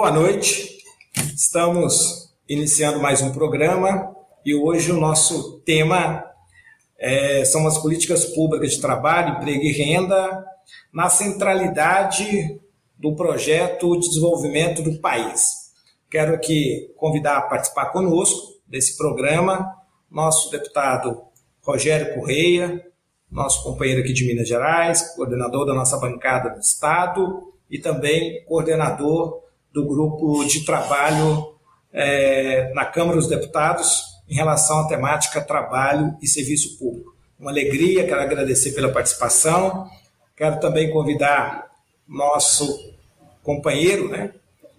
Boa noite. Estamos iniciando mais um programa e hoje o nosso tema é, são as políticas públicas de trabalho, emprego e renda na centralidade do projeto de desenvolvimento do país. Quero aqui convidar a participar conosco desse programa nosso deputado Rogério Correia, nosso companheiro aqui de Minas Gerais, coordenador da nossa bancada do Estado e também coordenador do grupo de trabalho é, na Câmara dos Deputados em relação à temática trabalho e serviço público. Uma alegria, quero agradecer pela participação. Quero também convidar nosso companheiro, né,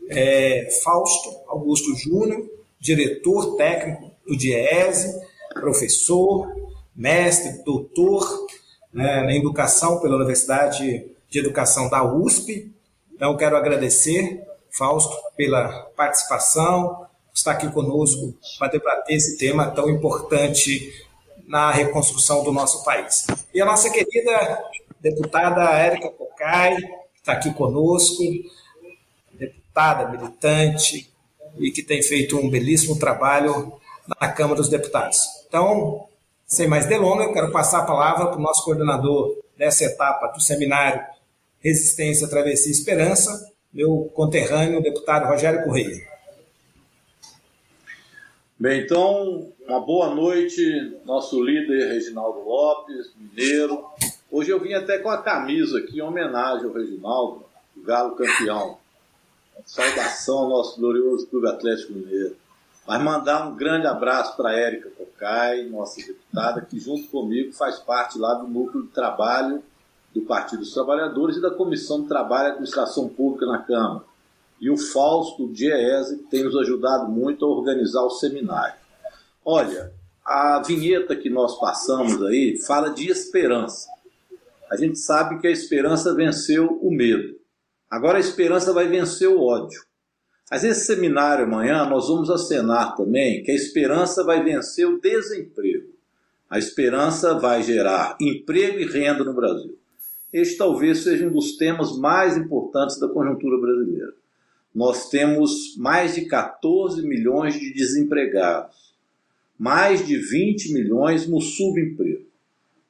é, Fausto Augusto Júnior, diretor técnico do DIESE, professor, mestre, doutor né, na educação pela Universidade de Educação da USP. Então, quero agradecer, Fausto, pela participação, estar aqui conosco para debater esse tema tão importante na reconstrução do nosso país. E a nossa querida deputada Érica Cocai, que está aqui conosco, deputada, militante, e que tem feito um belíssimo trabalho na Câmara dos Deputados. Então, sem mais delongas, eu quero passar a palavra para o nosso coordenador dessa etapa do seminário Resistência, Travessia e Esperança, meu conterrâneo, deputado Rogério Correia. Bem, então, uma boa noite, nosso líder Reginaldo Lopes, mineiro. Hoje eu vim até com a camisa aqui em homenagem ao Reginaldo, o Galo campeão. Saudação ao nosso glorioso Clube Atlético Mineiro. Mas mandar um grande abraço para a Érica Cocai, nossa deputada, que junto comigo faz parte lá do núcleo de trabalho do Partido dos Trabalhadores e da Comissão de Trabalho e Administração Pública na Câmara. E o Fausto Diese, tem nos ajudado muito a organizar o seminário. Olha, a vinheta que nós passamos aí fala de esperança. A gente sabe que a esperança venceu o medo. Agora a esperança vai vencer o ódio. Mas esse seminário amanhã nós vamos acenar também que a esperança vai vencer o desemprego. A esperança vai gerar emprego e renda no Brasil. Este talvez seja um dos temas mais importantes da conjuntura brasileira. Nós temos mais de 14 milhões de desempregados, mais de 20 milhões no subemprego.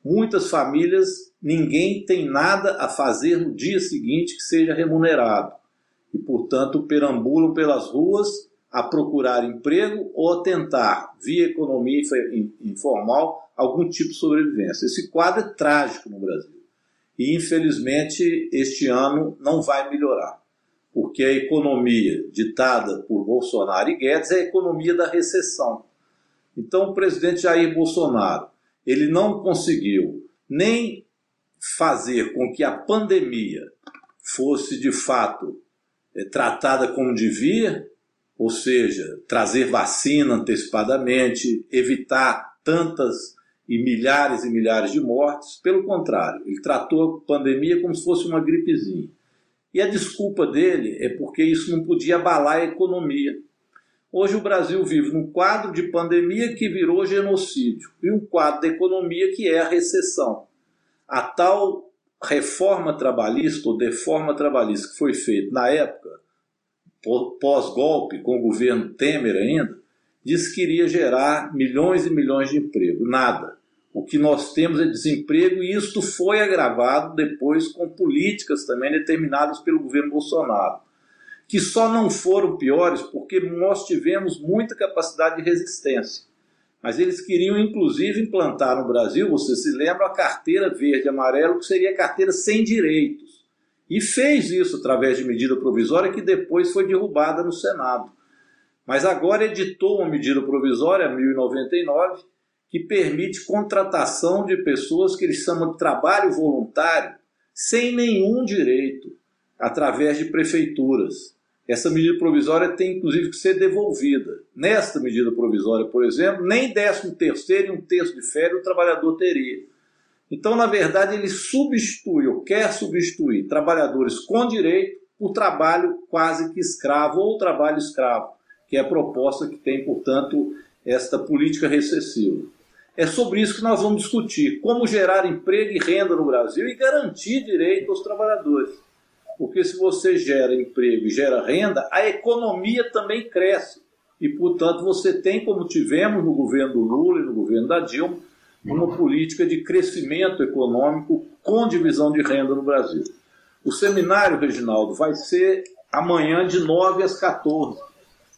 Muitas famílias, ninguém tem nada a fazer no dia seguinte que seja remunerado e, portanto, perambulam pelas ruas a procurar emprego ou a tentar, via economia informal, algum tipo de sobrevivência. Esse quadro é trágico no Brasil. E, infelizmente, este ano não vai melhorar, porque a economia ditada por Bolsonaro e Guedes é a economia da recessão. Então, o presidente Jair Bolsonaro ele não conseguiu nem fazer com que a pandemia fosse de fato é, tratada como devia, ou seja, trazer vacina antecipadamente, evitar tantas e milhares e milhares de mortes. Pelo contrário, ele tratou a pandemia como se fosse uma gripezinha. E a desculpa dele é porque isso não podia abalar a economia. Hoje o Brasil vive num quadro de pandemia que virou genocídio e um quadro de economia que é a recessão. A tal reforma trabalhista ou deforma trabalhista que foi feita na época, pós-golpe, com o governo Temer ainda, disse que iria gerar milhões e milhões de emprego. Nada. O que nós temos é desemprego e isto foi agravado depois com políticas também determinadas pelo governo Bolsonaro, que só não foram piores porque nós tivemos muita capacidade de resistência. Mas eles queriam, inclusive, implantar no Brasil, você se lembra, a carteira verde e amarelo, que seria a carteira sem direitos. E fez isso através de medida provisória que depois foi derrubada no Senado. Mas agora editou uma medida provisória, 1099, que permite contratação de pessoas que eles chamam de trabalho voluntário, sem nenhum direito, através de prefeituras. Essa medida provisória tem inclusive que ser devolvida. Nesta medida provisória, por exemplo, nem décimo terceiro e um terço de férias o trabalhador teria. Então, na verdade, ele substitui ou quer substituir trabalhadores com direito por trabalho quase que escravo ou trabalho escravo, que é a proposta que tem, portanto, esta política recessiva. É sobre isso que nós vamos discutir: como gerar emprego e renda no Brasil e garantir direito aos trabalhadores. porque se você gera emprego e gera renda, a economia também cresce. E, portanto, você tem, como tivemos no governo do Lula e no governo da Dilma, uma política de crescimento econômico com divisão de renda no Brasil. O seminário, Reginaldo, vai ser amanhã de 9 às 14.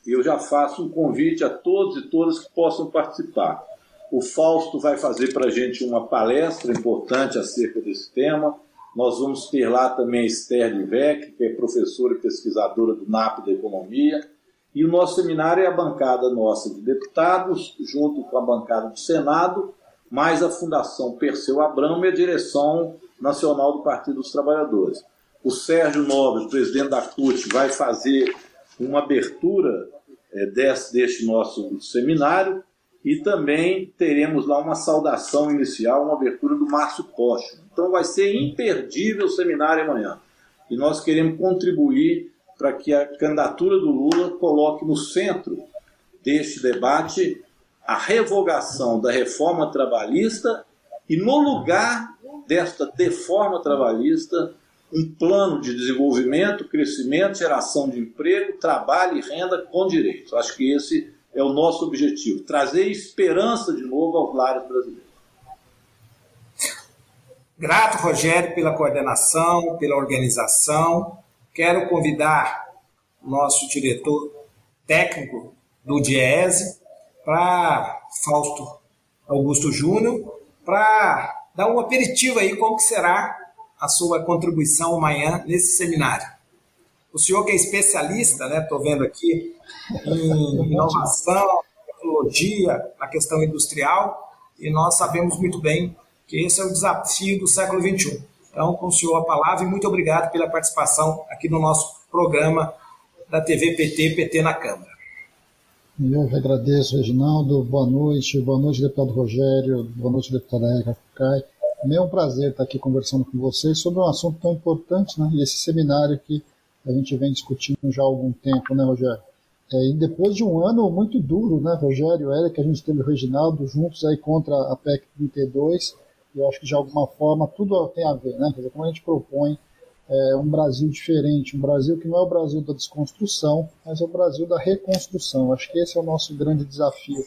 E eu já faço um convite a todos e todas que possam participar. O Fausto vai fazer para a gente uma palestra importante acerca desse tema. Nós vamos ter lá também a Esther Livec, que é professora e pesquisadora do NAP da Economia. E o nosso seminário é a bancada nossa de deputados, junto com a bancada do Senado, mais a Fundação Perseu Abramo e a direção nacional do Partido dos Trabalhadores. O Sérgio Nobre, presidente da CUT, vai fazer uma abertura é, desse, deste nosso seminário e também teremos lá uma saudação inicial, uma abertura do Márcio Costa. Então vai ser imperdível o seminário amanhã. E nós queremos contribuir para que a candidatura do Lula coloque no centro deste debate a revogação da reforma trabalhista e, no lugar desta deforma trabalhista, um plano de desenvolvimento, crescimento, geração de emprego, trabalho e renda com direitos. Acho que esse é o nosso objetivo: trazer esperança de novo aos lares brasileiros. Grato, Rogério, pela coordenação, pela organização. Quero convidar o nosso diretor técnico do DIESE, para Fausto Augusto Júnior, para dar um aperitivo aí como que será a sua contribuição amanhã nesse seminário. O senhor que é especialista, né, estou vendo aqui, em inovação, tecnologia, na questão industrial, e nós sabemos muito bem que esse é o desafio do século XXI. Então, com o senhor a palavra e muito obrigado pela participação aqui no nosso programa da TV PT, PT na Câmara. Eu agradeço, Reginaldo. Boa noite. Boa noite, deputado Rogério. Boa noite, deputada Erika Fucai. É prazer estar aqui conversando com vocês sobre um assunto tão importante, né? E esse seminário que a gente vem discutindo já há algum tempo, né, Rogério? É, e depois de um ano muito duro, né, Rogério, Eric, a gente teve o Reginaldo juntos aí contra a PEC 32, e eu acho que de alguma forma tudo tem a ver, né? Quer dizer, como a gente propõe é, um Brasil diferente, um Brasil que não é o Brasil da desconstrução, mas é o Brasil da reconstrução. Acho que esse é o nosso grande desafio.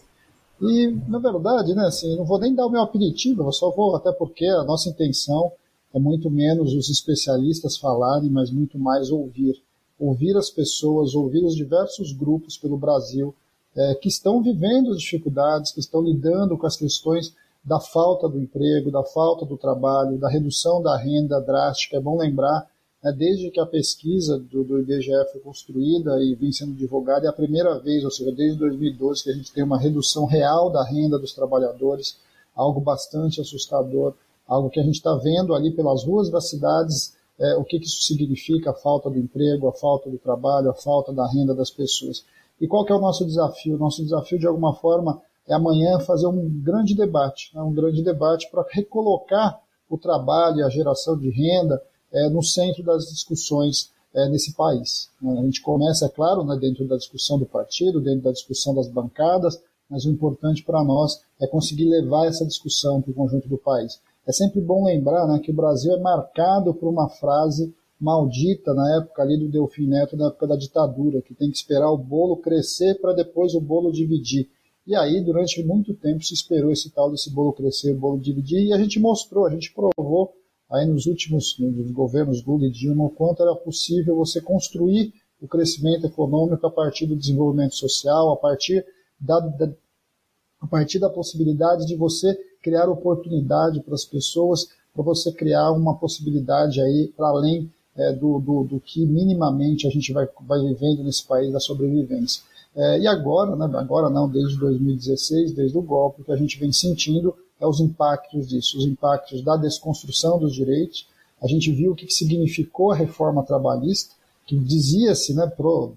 E, na verdade, né, assim, não vou nem dar o meu aperitivo, eu só vou, até porque a nossa intenção é muito menos os especialistas falarem, mas muito mais ouvir. Ouvir as pessoas, ouvir os diversos grupos pelo Brasil é, que estão vivendo as dificuldades, que estão lidando com as questões da falta do emprego, da falta do trabalho, da redução da renda drástica. É bom lembrar né, desde que a pesquisa do, do IBGE foi construída e vem sendo divulgada, é a primeira vez, ou seja, desde 2012, que a gente tem uma redução real da renda dos trabalhadores, algo bastante assustador, algo que a gente está vendo ali pelas ruas das cidades, é, o que, que isso significa, a falta do emprego, a falta do trabalho, a falta da renda das pessoas. E qual que é o nosso desafio? O nosso desafio, de alguma forma, é amanhã fazer um grande debate, né, um grande debate para recolocar o trabalho e a geração de renda é, no centro das discussões é, nesse país. A gente começa, é claro, né, dentro da discussão do partido, dentro da discussão das bancadas, mas o importante para nós é conseguir levar essa discussão para o conjunto do país. É sempre bom lembrar né, que o Brasil é marcado por uma frase maldita na época ali do Delfim Neto, na época da ditadura, que tem que esperar o bolo crescer para depois o bolo dividir. E aí, durante muito tempo, se esperou esse tal desse bolo crescer, o bolo dividir, e a gente mostrou, a gente provou aí nos últimos nos governos Lula e Dilma, o quanto era possível você construir o crescimento econômico a partir do desenvolvimento social, a partir da, da a partir da possibilidade de você criar oportunidade para as pessoas, para você criar uma possibilidade aí para além é, do, do, do, que minimamente a gente vai, vai vivendo nesse país da sobrevivência. É, e agora, né, agora não, desde 2016, desde o golpe, o que a gente vem sentindo é os impactos disso, os impactos da desconstrução dos direitos. A gente viu o que significou a reforma trabalhista, que dizia-se, né,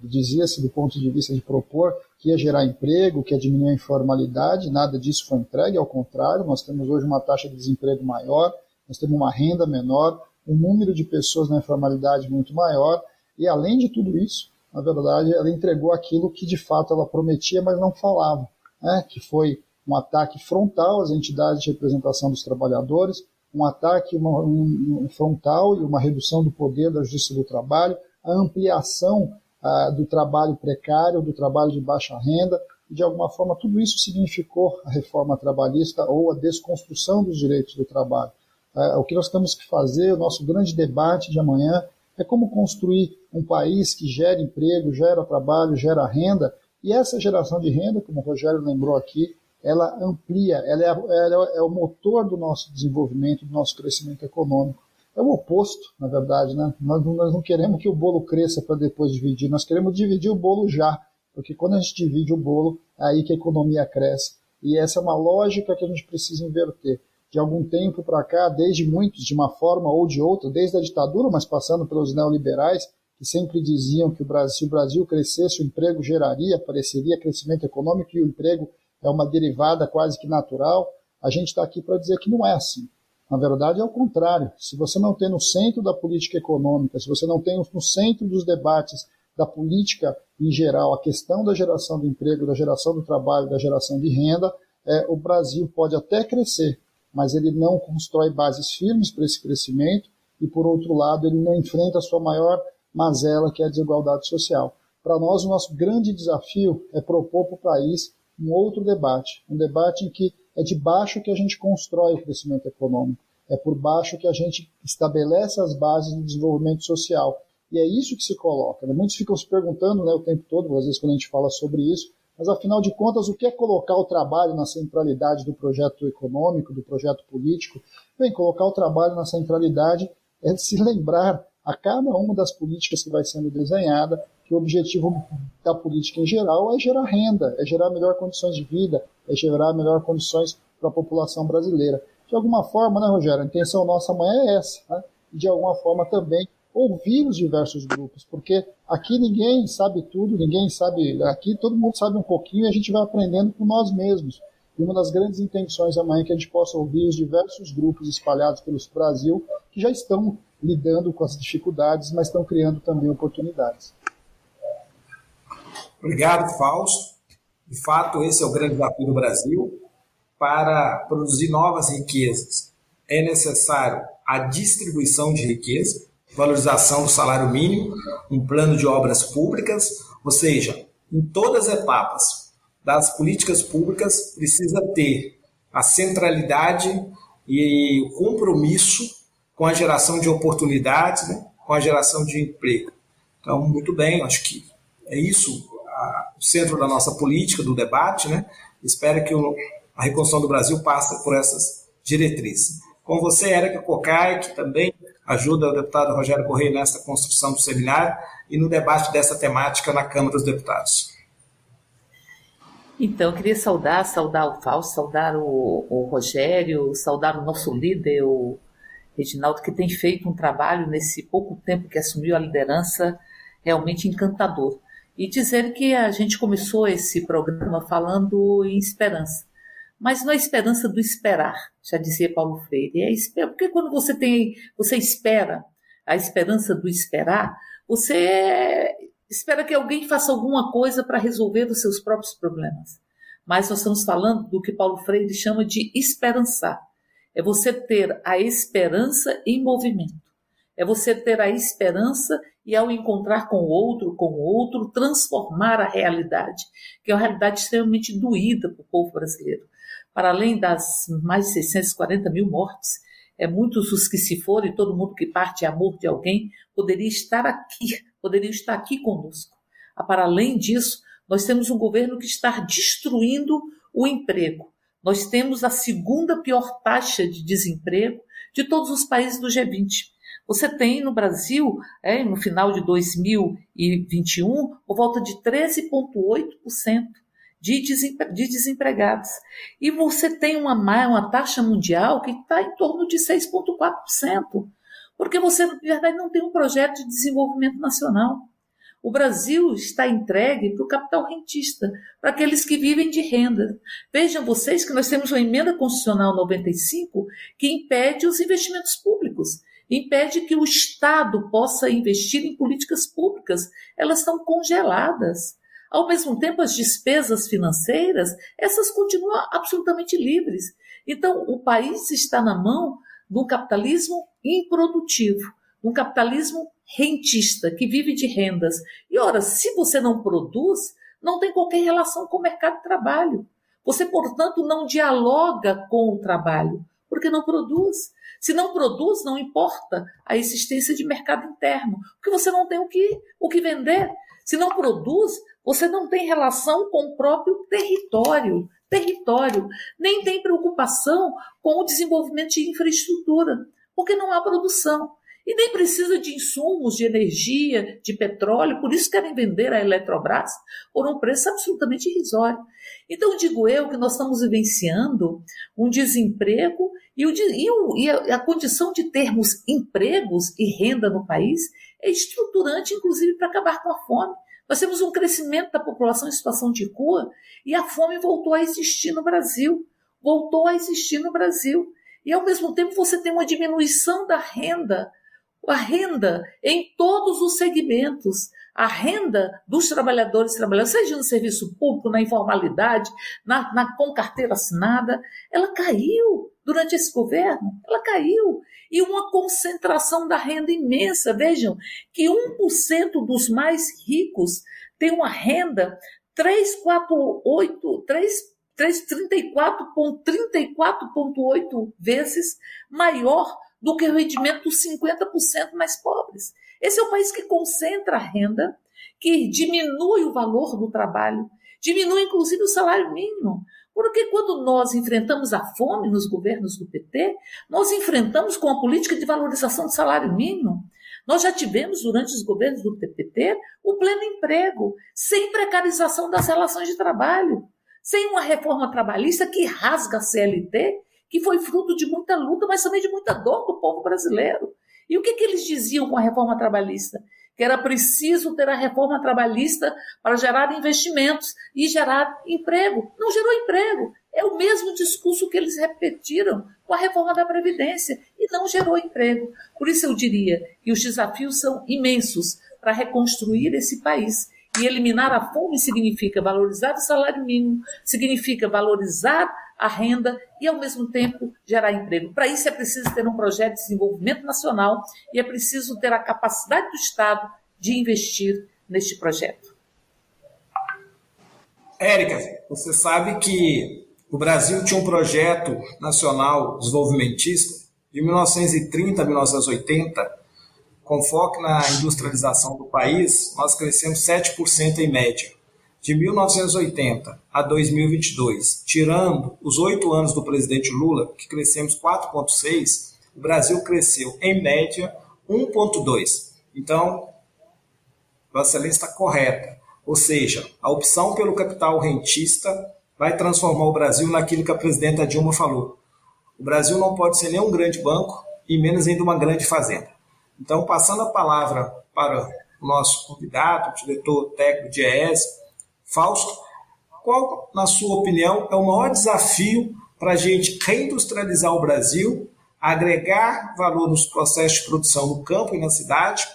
dizia-se do ponto de vista de propor que ia gerar emprego, que ia diminuir a informalidade, nada disso foi entregue, ao contrário, nós temos hoje uma taxa de desemprego maior, nós temos uma renda menor, um número de pessoas na informalidade muito maior, e além de tudo isso, na verdade, ela entregou aquilo que de fato ela prometia, mas não falava, né, que foi um ataque frontal às entidades de representação dos trabalhadores, um ataque uma, um, frontal e uma redução do poder da justiça do trabalho, a ampliação ah, do trabalho precário, do trabalho de baixa renda, e de alguma forma tudo isso significou a reforma trabalhista ou a desconstrução dos direitos do trabalho. Ah, o que nós temos que fazer, o nosso grande debate de amanhã, é como construir um país que gera emprego, gera trabalho, gera renda, e essa geração de renda, como o Rogério lembrou aqui, ela amplia, ela é, ela é, o motor do nosso desenvolvimento, do nosso crescimento econômico. É o oposto, na verdade, né? Nós, nós não queremos que o bolo cresça para depois dividir, nós queremos dividir o bolo já, porque quando a gente divide o bolo, é aí que a economia cresce. E essa é uma lógica que a gente precisa inverter. De algum tempo para cá, desde muitos, de uma forma ou de outra, desde a ditadura, mas passando pelos neoliberais, que sempre diziam que o Brasil, se o Brasil crescesse, o emprego geraria, apareceria crescimento econômico e o emprego é uma derivada quase que natural, a gente está aqui para dizer que não é assim. Na verdade, é o contrário. Se você não tem no centro da política econômica, se você não tem no centro dos debates da política em geral a questão da geração do emprego, da geração do trabalho, da geração de renda, é, o Brasil pode até crescer, mas ele não constrói bases firmes para esse crescimento e, por outro lado, ele não enfrenta a sua maior mazela, que é a desigualdade social. Para nós, o nosso grande desafio é propor para o país um outro debate, um debate em que é de baixo que a gente constrói o crescimento econômico, é por baixo que a gente estabelece as bases do desenvolvimento social. E é isso que se coloca. Né? Muitos ficam se perguntando né, o tempo todo, às vezes quando a gente fala sobre isso, mas afinal de contas, o que é colocar o trabalho na centralidade do projeto econômico, do projeto político? Bem, colocar o trabalho na centralidade é se lembrar a cada uma das políticas que vai sendo desenhada que o objetivo da política em geral é gerar renda, é gerar melhor condições de vida, é gerar melhor condições para a população brasileira. De alguma forma, né, Rogério, a intenção nossa amanhã é essa, né? e de alguma forma também ouvir os diversos grupos, porque aqui ninguém sabe tudo, ninguém sabe, aqui todo mundo sabe um pouquinho e a gente vai aprendendo com nós mesmos. E uma das grandes intenções amanhã é que a gente possa ouvir os diversos grupos espalhados pelo Brasil que já estão lidando com as dificuldades, mas estão criando também oportunidades. Obrigado, Fausto. De fato, esse é o grande desafio do Brasil. Para produzir novas riquezas, é necessário a distribuição de riqueza, valorização do salário mínimo, um plano de obras públicas, ou seja, em todas as etapas das políticas públicas precisa ter a centralidade e o compromisso com a geração de oportunidades, né? com a geração de emprego. Então, muito bem, acho que é isso o centro da nossa política, do debate, né? Espero que o, a reconstrução do Brasil passe por essas diretrizes. Com você, Érica Cocai, que também ajuda o deputado Rogério Correia nessa construção do seminário e no debate dessa temática na Câmara dos Deputados. Então, eu queria saudar, saudar o Fausto, saudar o, o Rogério, saudar o nosso líder, o Reginaldo, que tem feito um trabalho nesse pouco tempo que assumiu a liderança realmente encantador e dizer que a gente começou esse programa falando em esperança. Mas não é esperança do esperar, já dizia Paulo Freire. É esperar, porque quando você tem, você espera a esperança do esperar, você espera que alguém faça alguma coisa para resolver os seus próprios problemas. Mas nós estamos falando do que Paulo Freire chama de esperançar. É você ter a esperança em movimento. É você ter a esperança e, ao encontrar com o outro, com o outro, transformar a realidade, que é uma realidade extremamente doída para o povo brasileiro. Para além das mais de 640 mil mortes, é muitos os que se forem, todo mundo que parte é amor de alguém, poderia estar aqui, poderia estar aqui conosco. Ah, para além disso, nós temos um governo que está destruindo o emprego. Nós temos a segunda pior taxa de desemprego de todos os países do G20. Você tem no Brasil, é, no final de 2021, por volta de 13,8% de, de desempregados. E você tem uma, uma taxa mundial que está em torno de 6,4%. Porque você, na verdade, não tem um projeto de desenvolvimento nacional. O Brasil está entregue para o capital rentista, para aqueles que vivem de renda. Vejam vocês que nós temos uma emenda constitucional 95 que impede os investimentos públicos impede que o Estado possa investir em políticas públicas. Elas estão congeladas. Ao mesmo tempo, as despesas financeiras, essas continuam absolutamente livres. Então, o país está na mão num capitalismo improdutivo, num capitalismo rentista, que vive de rendas. E ora, se você não produz, não tem qualquer relação com o mercado de trabalho. Você, portanto, não dialoga com o trabalho, porque não produz. Se não produz, não importa a existência de mercado interno, porque você não tem o que, o que vender. Se não produz, você não tem relação com o próprio território, território, nem tem preocupação com o desenvolvimento de infraestrutura, porque não há produção. E nem precisa de insumos, de energia, de petróleo, por isso querem vender a Eletrobras por um preço absolutamente irrisório. Então, digo eu que nós estamos vivenciando um desemprego e, o, e, o, e a, a condição de termos empregos e renda no país é estruturante, inclusive, para acabar com a fome. Nós temos um crescimento da população em situação de rua e a fome voltou a existir no Brasil. Voltou a existir no Brasil. E, ao mesmo tempo, você tem uma diminuição da renda a renda em todos os segmentos. A renda dos trabalhadores trabalhando, seja no serviço público, na informalidade, na, na, com carteira assinada, ela caiu durante esse governo. Ela caiu. E uma concentração da renda imensa. Vejam que 1% dos mais ricos tem uma renda 348, 34,34,8 vezes maior do que o rendimento dos 50% mais pobres. Esse é o país que concentra a renda, que diminui o valor do trabalho, diminui inclusive o salário mínimo. Porque quando nós enfrentamos a fome nos governos do PT, nós enfrentamos com a política de valorização do salário mínimo. Nós já tivemos, durante os governos do PT, o pleno emprego, sem precarização das relações de trabalho, sem uma reforma trabalhista que rasga a CLT que foi fruto de muita luta, mas também de muita dor do povo brasileiro. E o que, que eles diziam com a reforma trabalhista? Que era preciso ter a reforma trabalhista para gerar investimentos e gerar emprego. Não gerou emprego. É o mesmo discurso que eles repetiram com a reforma da Previdência e não gerou emprego. Por isso eu diria que os desafios são imensos para reconstruir esse país. E eliminar a fome significa valorizar o salário mínimo, significa valorizar a renda e, ao mesmo tempo, gerar emprego. Para isso é preciso ter um projeto de desenvolvimento nacional e é preciso ter a capacidade do Estado de investir neste projeto. Érica, você sabe que o Brasil tinha um projeto nacional desenvolvimentista de 1930 a 1980, com foco na industrialização do país, nós crescemos 7% em média de 1980 a 2022, tirando os oito anos do presidente Lula, que crescemos 4,6%, o Brasil cresceu, em média, 1,2%. Então, Vossa Excelência está correta. Ou seja, a opção pelo capital rentista vai transformar o Brasil naquilo que a presidenta Dilma falou. O Brasil não pode ser nem um grande banco e menos ainda uma grande fazenda. Então, passando a palavra para o nosso convidado, o diretor técnico de ES, Fausto, qual, na sua opinião, é o maior desafio para a gente reindustrializar o Brasil, agregar valor nos processos de produção no campo e na cidade,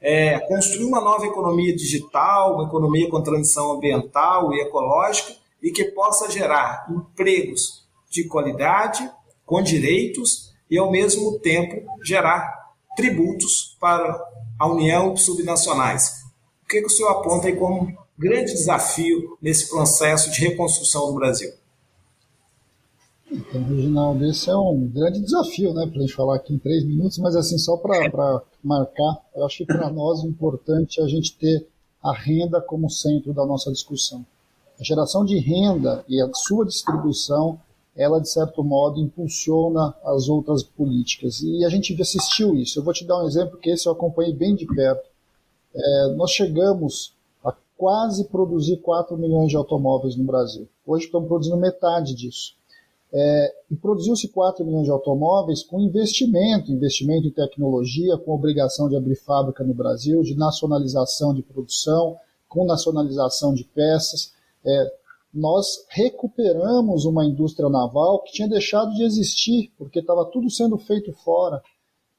é, construir uma nova economia digital, uma economia com transição ambiental e ecológica e que possa gerar empregos de qualidade, com direitos e, ao mesmo tempo, gerar tributos para a União subnacionais. O que, que o senhor aponta aí como grande desafio nesse processo de reconstrução do Brasil? Então, Reginaldo, esse é um grande desafio, né, para a gente falar aqui em três minutos, mas assim, só para marcar, eu acho que para nós o importante é a gente ter a renda como centro da nossa discussão. A geração de renda e a sua distribuição, ela de certo modo impulsiona as outras políticas. E a gente assistiu isso. Eu vou te dar um exemplo que esse eu acompanhei bem de perto. É, nós chegamos quase produzir 4 milhões de automóveis no Brasil. Hoje estamos produzindo metade disso. É, e produziu-se 4 milhões de automóveis com investimento, investimento em tecnologia, com obrigação de abrir fábrica no Brasil, de nacionalização de produção, com nacionalização de peças. É, nós recuperamos uma indústria naval que tinha deixado de existir, porque estava tudo sendo feito fora.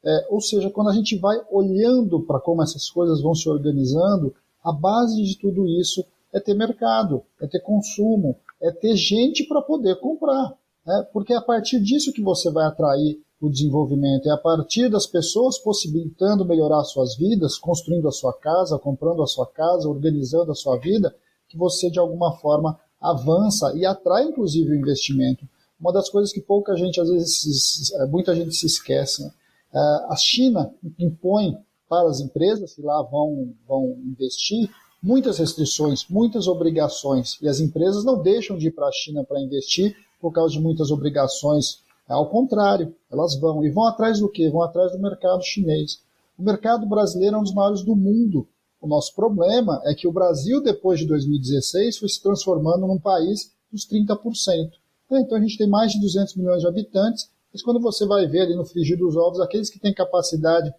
É, ou seja, quando a gente vai olhando para como essas coisas vão se organizando, a base de tudo isso é ter mercado, é ter consumo, é ter gente para poder comprar. Né? Porque é a partir disso que você vai atrair o desenvolvimento. É a partir das pessoas possibilitando melhorar suas vidas, construindo a sua casa, comprando a sua casa, organizando a sua vida, que você de alguma forma avança e atrai inclusive o investimento. Uma das coisas que pouca gente, às vezes, muita gente se esquece. Né? É, a China impõe para as empresas que lá vão, vão investir muitas restrições, muitas obrigações, e as empresas não deixam de ir para a China para investir por causa de muitas obrigações. Ao contrário, elas vão. E vão atrás do quê? Vão atrás do mercado chinês. O mercado brasileiro é um dos maiores do mundo. O nosso problema é que o Brasil, depois de 2016, foi se transformando num país dos 30%. Então a gente tem mais de 200 milhões de habitantes, mas quando você vai ver ali no frigir dos ovos, aqueles que têm capacidade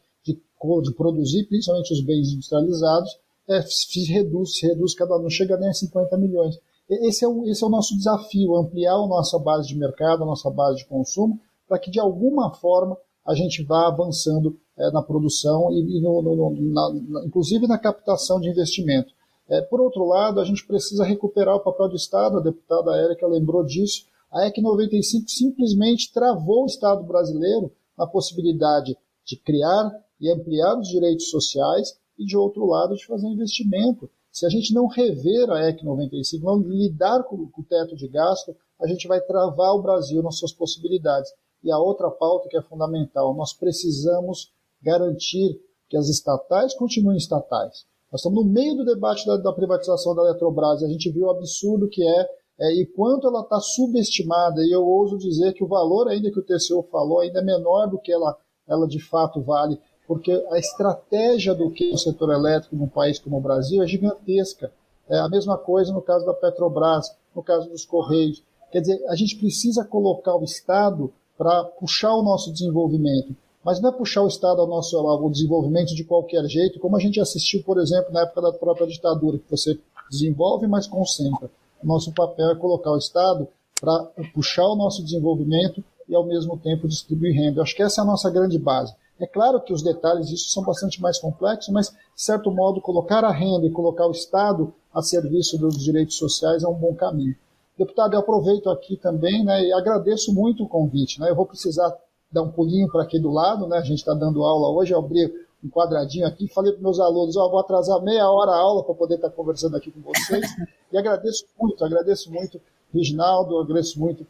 de, produzir, principalmente os bens industrializados, é, se reduz, se reduz cada ano, não chega nem a 50 milhões. Esse é, o, esse é o nosso desafio, ampliar a nossa base de mercado, a nossa base de consumo, para que de alguma forma a gente vá avançando é, na produção e, e no, no, na, na, inclusive na captação de investimento. É, por outro lado, a gente precisa recuperar o papel do Estado, a deputada Érica lembrou disso, a EC 95 simplesmente travou o Estado brasileiro na possibilidade de criar e ampliar os direitos sociais e, de outro lado, de fazer investimento. Se a gente não rever a EC 95, não lidar com, o teto de gasto, a gente vai travar o Brasil nas suas possibilidades. E a outra pauta que é fundamental, nós precisamos garantir que as estatais continuem estatais. Nós estamos no meio do debate da, da privatização da Eletrobras e a gente viu o absurdo que é, é e quanto ela está subestimada. E eu ouso dizer que o valor ainda que o TCU falou ainda é menor do que ela, ela de fato vale, porque a estratégia do que o setor elétrico num país como o Brasil é gigantesca. É a mesma coisa no caso da Petrobras, no caso dos Correios. Quer dizer, a gente precisa colocar o Estado para puxar o nosso desenvolvimento mas não é puxar o Estado ao nosso ao desenvolvimento de qualquer jeito, como a gente assistiu, por exemplo, na época da própria ditadura, que você desenvolve, mas concentra. O nosso papel é colocar o Estado para puxar o nosso desenvolvimento e, ao mesmo tempo, distribuir renda. Eu acho que essa é a nossa grande base. É claro que os detalhes disso são bastante mais complexos, mas, de certo modo, colocar a renda e colocar o Estado a serviço dos direitos sociais é um bom caminho. Deputado, eu aproveito aqui também né, e agradeço muito o convite. Né, eu vou precisar dar um pulinho para aqui do lado, né? A gente está dando aula hoje, eu abri um quadradinho aqui, falei para meus alunos, oh, vou atrasar meia hora a aula para poder estar tá conversando aqui com vocês. E agradeço muito, agradeço muito Reginaldo, agradeço muito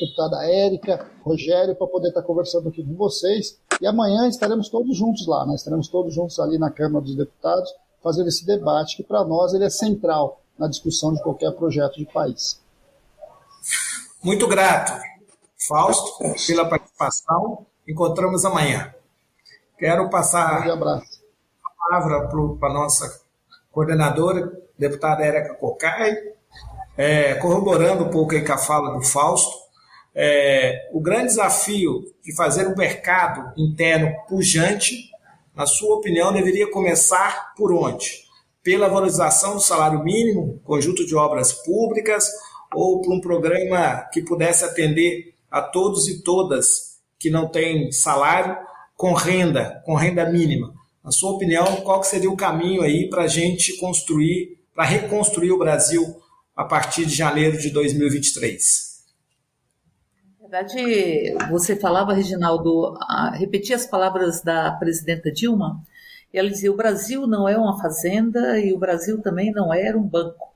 deputada Érica, Rogério, para poder estar tá conversando aqui com vocês. E amanhã estaremos todos juntos lá, né? Estaremos todos juntos ali na Câmara dos Deputados, fazendo esse debate que para nós ele é central na discussão de qualquer projeto de país. Muito grato. Fausto, pela participação. Encontramos amanhã. Quero passar um a palavra para a nossa coordenadora, deputada Érica Cocai, é, corroborando um pouco aí com a fala do Fausto. É, o grande desafio de fazer um mercado interno pujante, na sua opinião, deveria começar por onde? Pela valorização do salário mínimo, conjunto de obras públicas, ou por um programa que pudesse atender a todos e todas que não têm salário com renda, com renda mínima. Na sua opinião, qual seria o caminho aí para a gente construir, para reconstruir o Brasil a partir de janeiro de 2023? Verdade, você falava, Reginaldo, repetia as palavras da presidenta Dilma, ela dizia: o Brasil não é uma fazenda e o Brasil também não era um banco.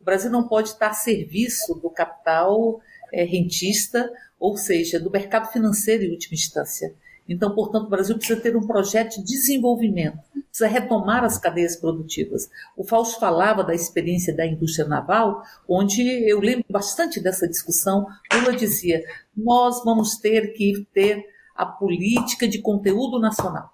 O Brasil não pode estar a serviço do capital é, rentista ou seja, do mercado financeiro em última instância. Então, portanto, o Brasil precisa ter um projeto de desenvolvimento, precisa retomar as cadeias produtivas. O Fausto falava da experiência da indústria naval, onde eu lembro bastante dessa discussão. Lula dizia: nós vamos ter que ter a política de conteúdo nacional.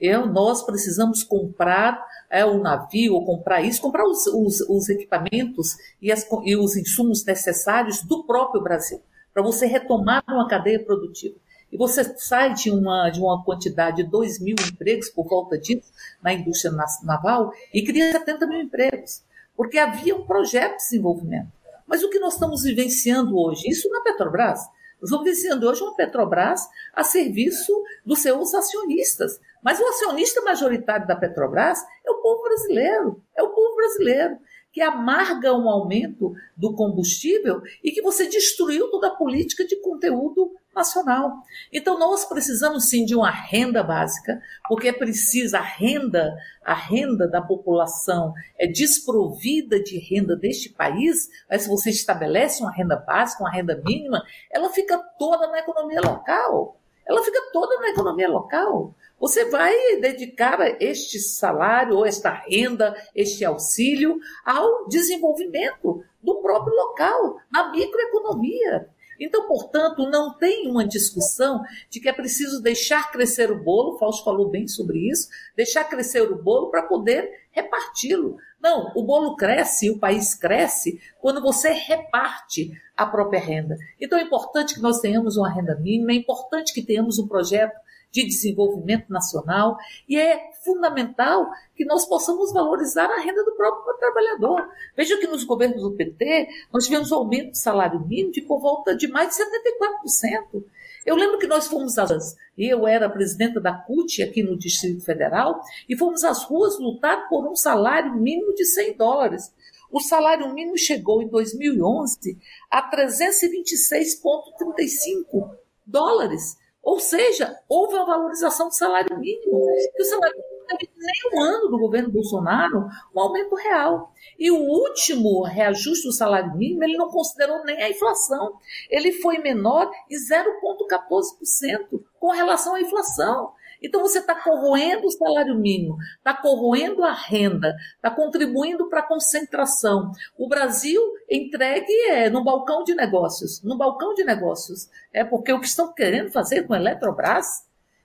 Eu, nós precisamos comprar é, o navio, ou comprar isso, comprar os, os, os equipamentos e, as, e os insumos necessários do próprio Brasil para você retomar uma cadeia produtiva. E você sai de uma, de uma quantidade de 2 mil empregos por volta disso na indústria naval e cria 70 mil empregos, porque havia um projeto de desenvolvimento. Mas o que nós estamos vivenciando hoje, isso na Petrobras, nós estamos vivenciando hoje uma Petrobras a serviço dos seus acionistas. Mas o acionista majoritário da Petrobras é o povo brasileiro, é o povo brasileiro que amarga um aumento do combustível e que você destruiu toda a política de conteúdo nacional. Então nós precisamos sim de uma renda básica, porque é precisa a renda, a renda da população é desprovida de renda deste país, mas se você estabelece uma renda básica, uma renda mínima, ela fica toda na economia local. Ela fica toda na economia local. Você vai dedicar este salário, ou esta renda, este auxílio ao desenvolvimento do próprio local, na microeconomia. Então, portanto, não tem uma discussão de que é preciso deixar crescer o bolo, Fausto falou bem sobre isso, deixar crescer o bolo para poder reparti-lo. Não, o bolo cresce, o país cresce quando você reparte a própria renda. Então é importante que nós tenhamos uma renda mínima, é importante que tenhamos um projeto de desenvolvimento nacional e é fundamental que nós possamos valorizar a renda do próprio trabalhador. Veja que nos governos do PT nós tivemos um aumento do salário mínimo de por volta de mais de 74%. Eu lembro que nós fomos às eu era presidenta da CUT aqui no Distrito Federal e fomos às ruas lutar por um salário mínimo de 100 dólares. O salário mínimo chegou em 2011 a 326,35 dólares. Ou seja, houve a valorização do salário mínimo. E o salário mínimo não teve nem um ano do governo Bolsonaro um aumento real. E o último reajuste do salário mínimo, ele não considerou nem a inflação. Ele foi menor em 0,14% com relação à inflação. Então você está corroendo o salário mínimo, está corroendo a renda, está contribuindo para a concentração. O Brasil entregue é no balcão de negócios, no balcão de negócios. É porque o que estão querendo fazer com a Eletrobras,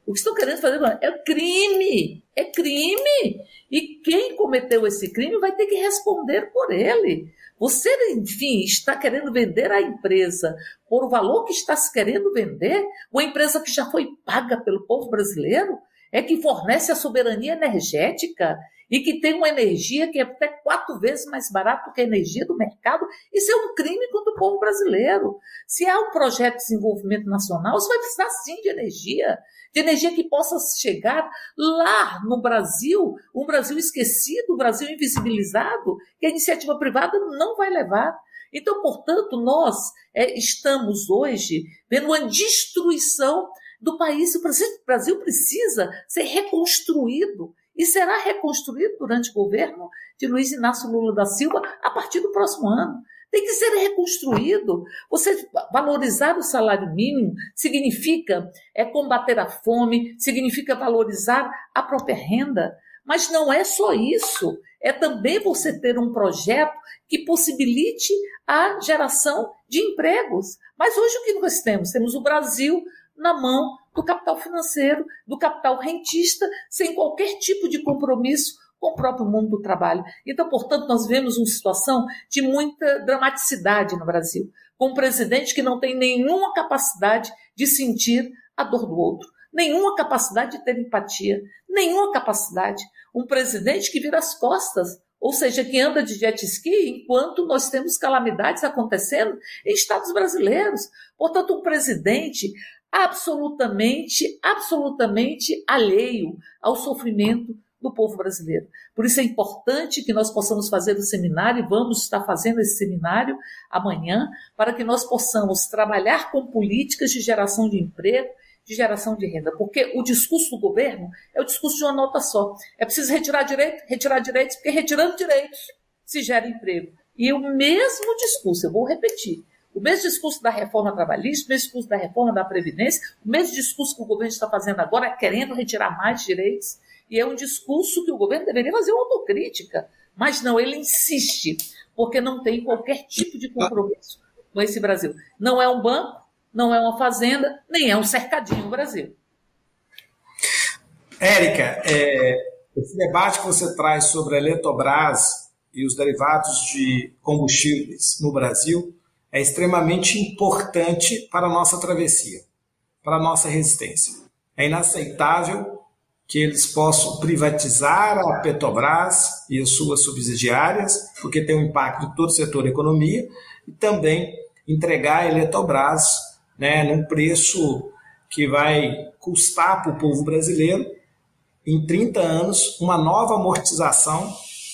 o que estão querendo fazer é crime, é crime. E quem cometeu esse crime vai ter que responder por ele. Você, enfim, está querendo vender a empresa por o valor que está se querendo vender, uma empresa que já foi paga pelo povo brasileiro, é que fornece a soberania energética e que tem uma energia que é até quatro vezes mais barata que a energia do mercado, isso é um crime contra o povo brasileiro. Se há um projeto de desenvolvimento nacional, você vai precisar sim de energia de energia que possa chegar lá no Brasil, um Brasil esquecido, um Brasil invisibilizado, que a iniciativa privada não vai levar. Então, portanto, nós é, estamos hoje vendo uma destruição do país. O Brasil precisa ser reconstruído e será reconstruído durante o governo de Luiz Inácio Lula da Silva a partir do próximo ano tem que ser reconstruído. Você valorizar o salário mínimo significa é combater a fome, significa valorizar a própria renda. Mas não é só isso. É também você ter um projeto que possibilite a geração de empregos. Mas hoje o que nós temos? Temos o Brasil na mão do capital financeiro, do capital rentista, sem qualquer tipo de compromisso com o próprio mundo do trabalho. Então, portanto, nós vemos uma situação de muita dramaticidade no Brasil, com um presidente que não tem nenhuma capacidade de sentir a dor do outro, nenhuma capacidade de ter empatia, nenhuma capacidade. Um presidente que vira as costas, ou seja, que anda de jet ski enquanto nós temos calamidades acontecendo em estados brasileiros. Portanto, um presidente absolutamente, absolutamente alheio ao sofrimento do povo brasileiro. Por isso é importante que nós possamos fazer o seminário, e vamos estar fazendo esse seminário amanhã, para que nós possamos trabalhar com políticas de geração de emprego, de geração de renda, porque o discurso do governo é o discurso de uma nota só. É preciso retirar direito, retirar direitos, porque retirando direitos se gera emprego. E o mesmo discurso, eu vou repetir, o mesmo discurso da reforma trabalhista, o mesmo discurso da reforma da Previdência, o mesmo discurso que o governo está fazendo agora, querendo retirar mais direitos, e é um discurso que o governo deveria fazer uma autocrítica. Mas não, ele insiste, porque não tem qualquer tipo de compromisso com esse Brasil. Não é um banco, não é uma fazenda, nem é um cercadinho no Brasil. Érica, é, esse debate que você traz sobre a Eletrobras e os derivados de combustíveis no Brasil é extremamente importante para a nossa travessia, para a nossa resistência. É inaceitável que eles possam privatizar a Petrobras e as suas subsidiárias, porque tem um impacto em todo o setor da economia, e também entregar a Eletrobras né, num preço que vai custar para o povo brasileiro, em 30 anos, uma nova amortização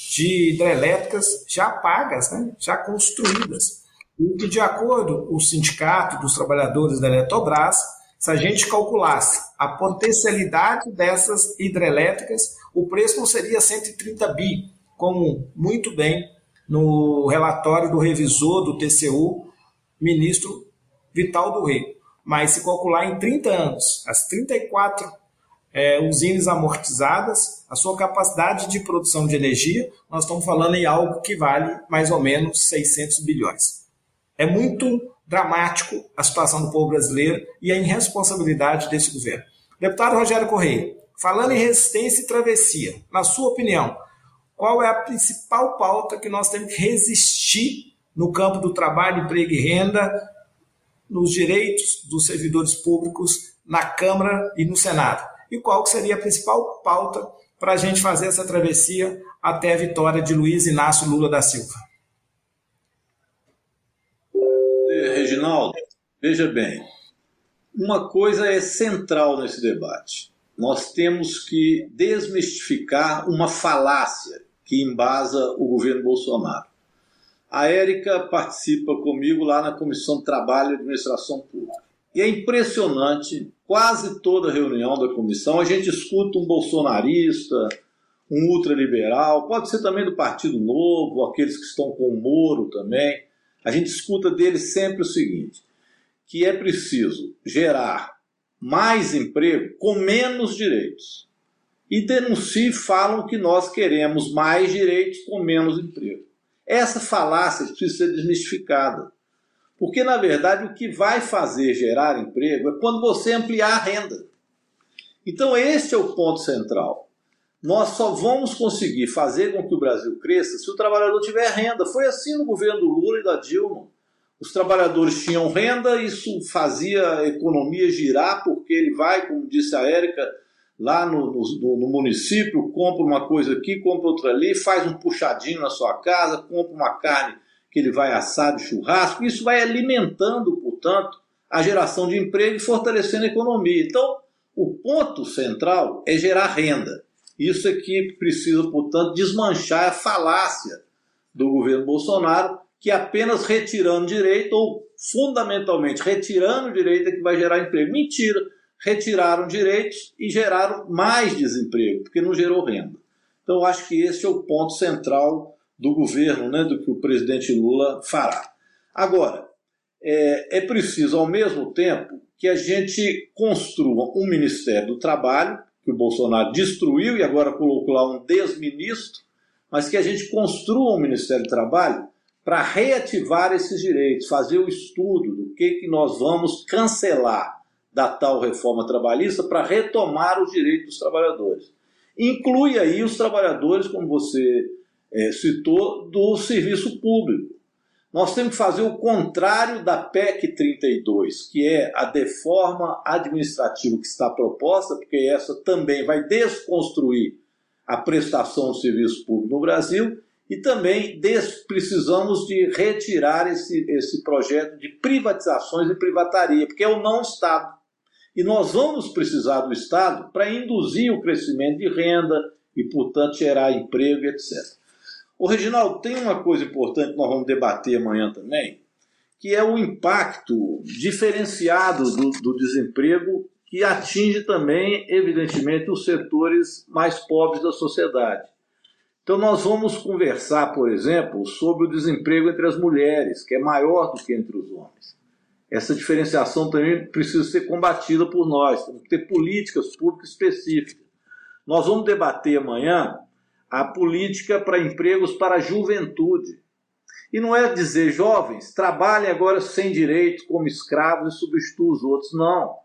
de hidrelétricas já pagas, né, já construídas. E que, de acordo com o Sindicato dos Trabalhadores da Eletrobras, se a gente calculasse a potencialidade dessas hidrelétricas, o preço não seria 130 bi, como muito bem no relatório do revisor do TCU, ministro Vital do Rei. Mas se calcular em 30 anos, as 34 é, usinas amortizadas, a sua capacidade de produção de energia, nós estamos falando em algo que vale mais ou menos 600 bilhões. É muito dramático a situação do povo brasileiro e a irresponsabilidade desse governo. Deputado Rogério Correia, falando em resistência e travessia, na sua opinião, qual é a principal pauta que nós temos que resistir no campo do trabalho, emprego e renda, nos direitos dos servidores públicos na Câmara e no Senado? E qual seria a principal pauta para a gente fazer essa travessia até a vitória de Luiz Inácio Lula da Silva? Reginaldo, veja bem, uma coisa é central nesse debate. Nós temos que desmistificar uma falácia que embasa o governo Bolsonaro. A Érica participa comigo lá na Comissão de Trabalho e Administração Pública. E é impressionante, quase toda reunião da comissão, a gente escuta um bolsonarista, um ultraliberal, pode ser também do Partido Novo, aqueles que estão com o Moro também. A gente escuta deles sempre o seguinte: que é preciso gerar mais emprego com menos direitos e denunciam e falam que nós queremos mais direitos com menos emprego. Essa falácia precisa ser desmistificada. Porque, na verdade, o que vai fazer gerar emprego é quando você ampliar a renda. Então, este é o ponto central. Nós só vamos conseguir fazer com que o Brasil cresça se o trabalhador tiver renda. Foi assim no governo do Lula e da Dilma. Os trabalhadores tinham renda, isso fazia a economia girar, porque ele vai, como disse a Érica, lá no, no, no, município, compra uma coisa aqui, compra outra ali, faz um puxadinho na sua casa, compra uma carne que ele vai assar de churrasco. Isso vai alimentando, portanto, a geração de emprego e fortalecendo a economia. Então, o ponto central é gerar renda. Isso é que precisa, portanto, desmanchar a falácia do governo Bolsonaro, que apenas retirando direito, ou fundamentalmente retirando direito, é que vai gerar emprego. Mentira! retiraram direitos e geraram mais desemprego, porque não gerou renda. Então, eu acho que esse é o ponto central do governo, né, do que o presidente Lula fará. Agora, é, é preciso, ao mesmo tempo, que a gente construa um Ministério do Trabalho, que o Bolsonaro destruiu e agora colocou lá um desministro, mas que a gente construa um Ministério do Trabalho para reativar esses direitos, fazer o estudo do que, que nós vamos cancelar da tal reforma trabalhista para retomar os direitos dos trabalhadores. Inclui aí os trabalhadores, como você é, citou, do serviço público. Nós temos que fazer o contrário da PEC 32, que é a deforma administrativa que está proposta, porque essa também vai desconstruir a prestação de serviço público no Brasil e também precisamos de retirar esse, esse projeto de privatizações e privataria, porque é o não Estado. E nós vamos precisar do Estado para induzir o crescimento de renda e, portanto, gerar emprego, etc. O Reginaldo, tem uma coisa importante que nós vamos debater amanhã também, que é o impacto diferenciado do, do desemprego que atinge também, evidentemente, os setores mais pobres da sociedade. Então, nós vamos conversar, por exemplo, sobre o desemprego entre as mulheres, que é maior do que entre os homens. Essa diferenciação também precisa ser combatida por nós, temos que ter políticas públicas específicas. Nós vamos debater amanhã a política para empregos para a juventude. E não é dizer, jovens, trabalhem agora sem direito, como escravos e substituam os outros. Não.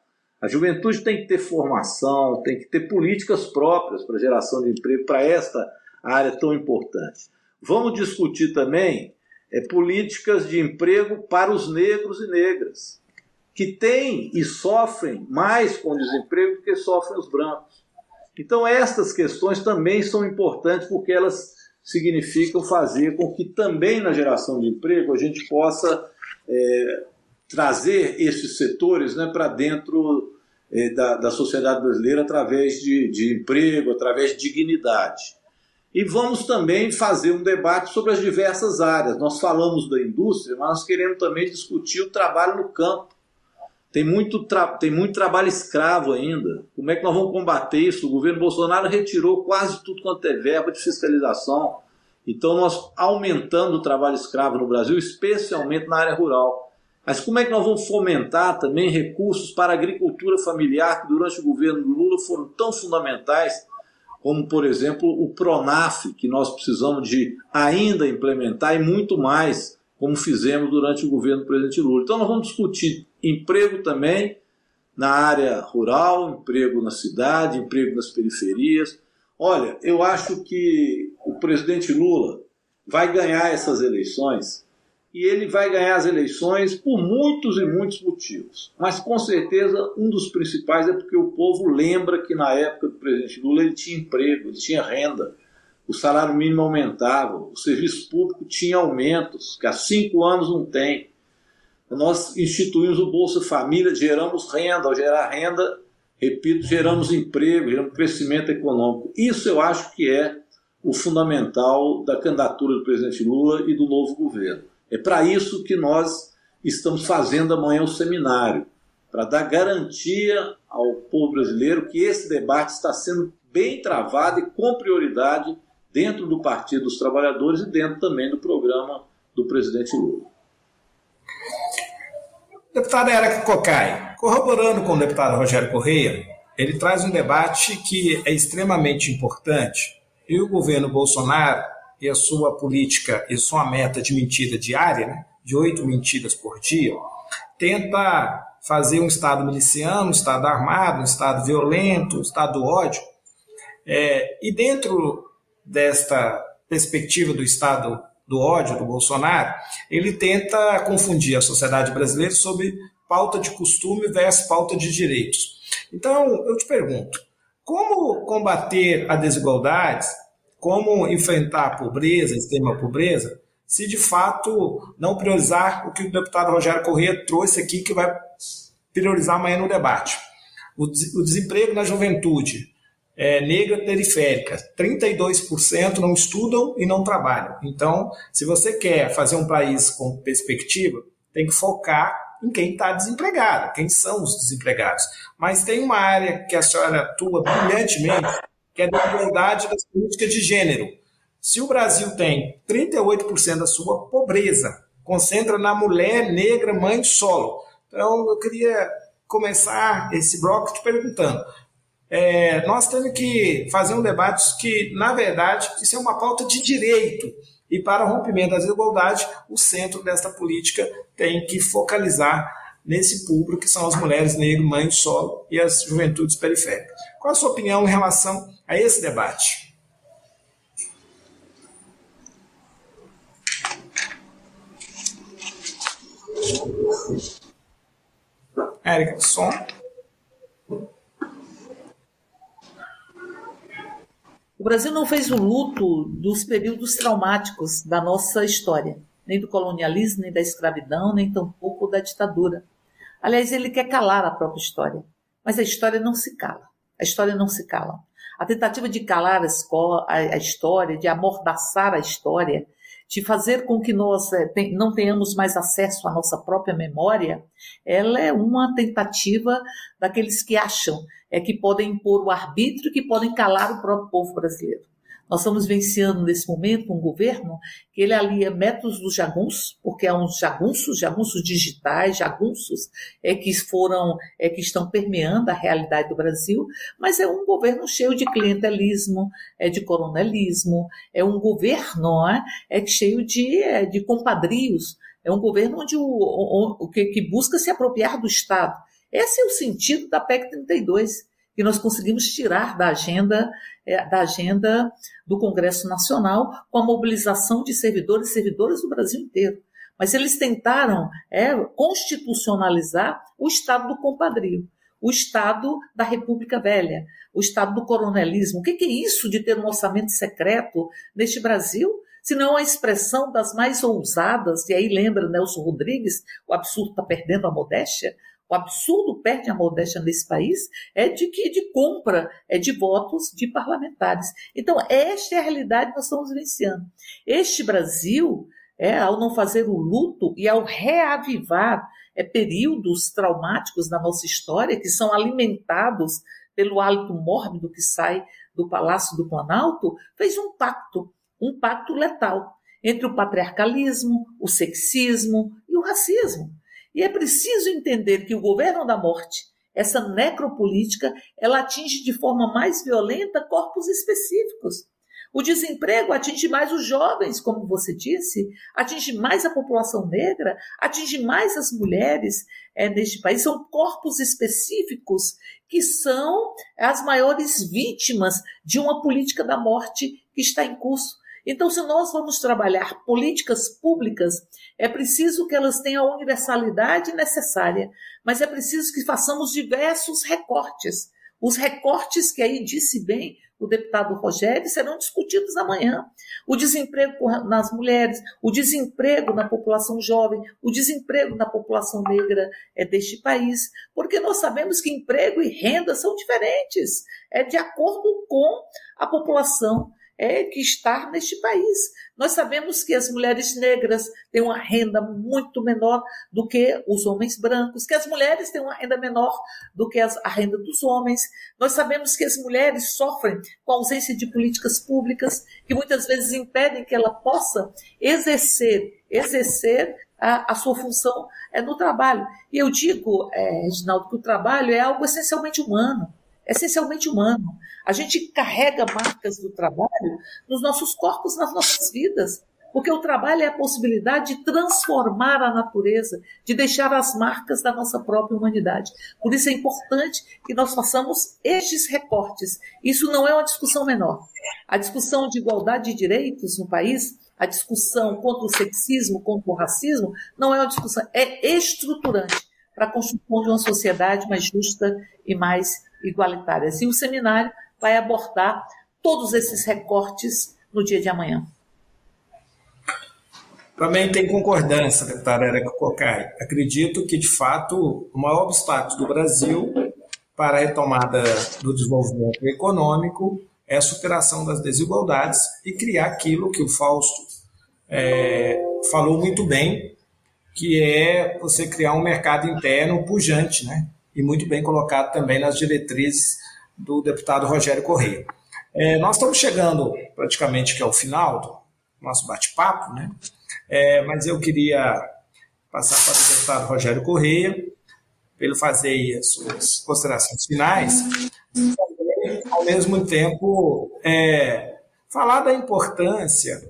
A juventude tem que ter formação, tem que ter políticas próprias para geração de emprego para esta área tão importante. Vamos discutir também é, políticas de emprego para os negros e negras, que têm e sofrem mais com desemprego do que sofrem os brancos. Então, estas questões também são importantes porque elas significam fazer com que também na geração de emprego a gente possa é, trazer esses setores né, para dentro é, da, da sociedade brasileira através de, de emprego, através de dignidade. E vamos também fazer um debate sobre as diversas áreas. Nós falamos da indústria, mas nós queremos também discutir o trabalho no campo. Tem muito, tem muito trabalho escravo ainda. Como é que nós vamos combater isso? O governo Bolsonaro retirou quase tudo quanto é verba de fiscalização. Então, nós aumentando o trabalho escravo no Brasil, especialmente na área rural. Mas como é que nós vamos fomentar também recursos para a agricultura familiar, que durante o governo Lula foram tão fundamentais como, por exemplo, o PRONAF, que nós precisamos de ainda implementar e muito mais, como fizemos durante o governo do presidente Lula. Então, nós vamos discutir emprego também na área rural, emprego na cidade, emprego nas periferias. Olha, eu acho que o presidente Lula vai ganhar essas eleições e ele vai ganhar as eleições por muitos e muitos motivos. Mas com certeza um dos principais é porque o povo lembra que na época do presidente Lula ele tinha emprego, ele tinha renda, o salário mínimo aumentava, o serviço público tinha aumentos, que há cinco anos não tem. Nós instituímos o Bolsa Família, geramos renda, ao gerar renda, repito, geramos emprego, geramos crescimento econômico. Isso eu acho que é o fundamental da candidatura do presidente Lula e do novo governo. É para isso que nós estamos fazendo amanhã o seminário, para dar garantia ao povo brasileiro que esse debate está sendo bem travado e com prioridade dentro do Partido dos Trabalhadores e dentro também do programa do presidente Lula. Deputada Erika Cocai, corroborando com o deputado Rogério Correia, ele traz um debate que é extremamente importante e o governo Bolsonaro e a sua política e sua meta de mentira diária, né, de oito mentiras por dia, tenta fazer um Estado miliciano, um Estado armado, um Estado violento, um Estado do ódio. É, e dentro desta perspectiva do Estado do ódio do Bolsonaro, ele tenta confundir a sociedade brasileira sobre pauta de costume versus pauta de direitos. Então, eu te pergunto, como combater a desigualdade como enfrentar a pobreza, extrema pobreza, se de fato não priorizar o que o deputado Rogério Corrêa trouxe aqui, que vai priorizar amanhã no debate. O, desemprego na juventude é, negra periférica, 32% não estudam e não trabalham. Então, se você quer fazer um país com perspectiva, tem que focar em quem está desempregado, quem são os desempregados. Mas tem uma área que a senhora atua brilhantemente, que é da igualdade das políticas de gênero. Se o Brasil tem 38% da sua pobreza, concentra na mulher negra mãe solo. Então, eu queria começar esse bloco te perguntando. É, nós temos que fazer um debate que, na verdade, isso é uma pauta de direito. E para o rompimento da desigualdade, o centro desta política tem que focalizar nesse público que são as mulheres negras, mães solo e as juventudes periféricas. Qual a sua opinião em relação a esse debate? Érica, som. O Brasil não fez o luto dos períodos traumáticos da nossa história, nem do colonialismo, nem da escravidão, nem tampouco da ditadura. Aliás, ele quer calar a própria história, mas a história não se cala. A história não se cala. A tentativa de calar a, escola, a, a história, de amordaçar a história, de fazer com que nós tem, não tenhamos mais acesso à nossa própria memória, ela é uma tentativa daqueles que acham é que podem impor o arbítrio, que podem calar o próprio povo brasileiro. Nós estamos vencendo nesse momento um governo que ele alia métodos dos jagunços, porque há uns jagunços, jagunços digitais, jagunços é, que foram, é, que estão permeando a realidade do Brasil, mas é um governo cheio de clientelismo, é de coronelismo, é um governo é, é cheio de, é, de compadrios, é um governo onde o, o, o que, que busca se apropriar do Estado. Esse é o sentido da PEC 32 que nós conseguimos tirar da agenda, é, da agenda do Congresso Nacional com a mobilização de servidores e servidoras do Brasil inteiro. Mas eles tentaram é, constitucionalizar o Estado do compadrio, o Estado da República Velha, o Estado do coronelismo. O que é isso de ter um orçamento secreto neste Brasil? se não a expressão das mais ousadas, e aí lembra Nelson Rodrigues, o absurdo está perdendo a modéstia, o absurdo perde a modéstia nesse país é de que de compra é de votos de parlamentares. Então, esta é a realidade que nós estamos vivenciando. Este Brasil, é, ao não fazer o luto e ao reavivar é, períodos traumáticos da nossa história, que são alimentados pelo hálito mórbido que sai do Palácio do Planalto, fez um pacto, um pacto letal entre o patriarcalismo, o sexismo e o racismo. E é preciso entender que o governo da morte, essa necropolítica, ela atinge de forma mais violenta corpos específicos. O desemprego atinge mais os jovens, como você disse, atinge mais a população negra, atinge mais as mulheres é, neste país. São corpos específicos que são as maiores vítimas de uma política da morte que está em curso. Então, se nós vamos trabalhar políticas públicas, é preciso que elas tenham a universalidade necessária, mas é preciso que façamos diversos recortes. Os recortes que aí disse bem o deputado Rogério serão discutidos amanhã. O desemprego nas mulheres, o desemprego na população jovem, o desemprego na população negra é deste país, porque nós sabemos que emprego e renda são diferentes, é de acordo com a população é, que está neste país. Nós sabemos que as mulheres negras têm uma renda muito menor do que os homens brancos, que as mulheres têm uma renda menor do que as, a renda dos homens. Nós sabemos que as mulheres sofrem com a ausência de políticas públicas, que muitas vezes impedem que ela possa exercer, exercer a, a, sua função é no trabalho. E eu digo, é, Reginaldo, que o trabalho é algo essencialmente humano essencialmente humano. A gente carrega marcas do trabalho nos nossos corpos, nas nossas vidas. Porque o trabalho é a possibilidade de transformar a natureza, de deixar as marcas da nossa própria humanidade. Por isso é importante que nós façamos estes recortes. Isso não é uma discussão menor. A discussão de igualdade de direitos no país, a discussão contra o sexismo, contra o racismo, não é uma discussão, é estruturante para a construção de uma sociedade mais justa e mais igualitárias. E o seminário vai abordar todos esses recortes no dia de amanhã. Também tem concordância, deputada Erika Cocai. Acredito que, de fato, o maior obstáculo do Brasil para a retomada do desenvolvimento econômico é a superação das desigualdades e criar aquilo que o Fausto é, falou muito bem, que é você criar um mercado interno pujante, né? E muito bem colocado também nas diretrizes do deputado Rogério Correia. É, nós estamos chegando praticamente que ao final do nosso bate-papo, né? É, mas eu queria passar para o deputado Rogério Correia, para ele fazer as suas considerações finais, e ao mesmo tempo, é, falar da importância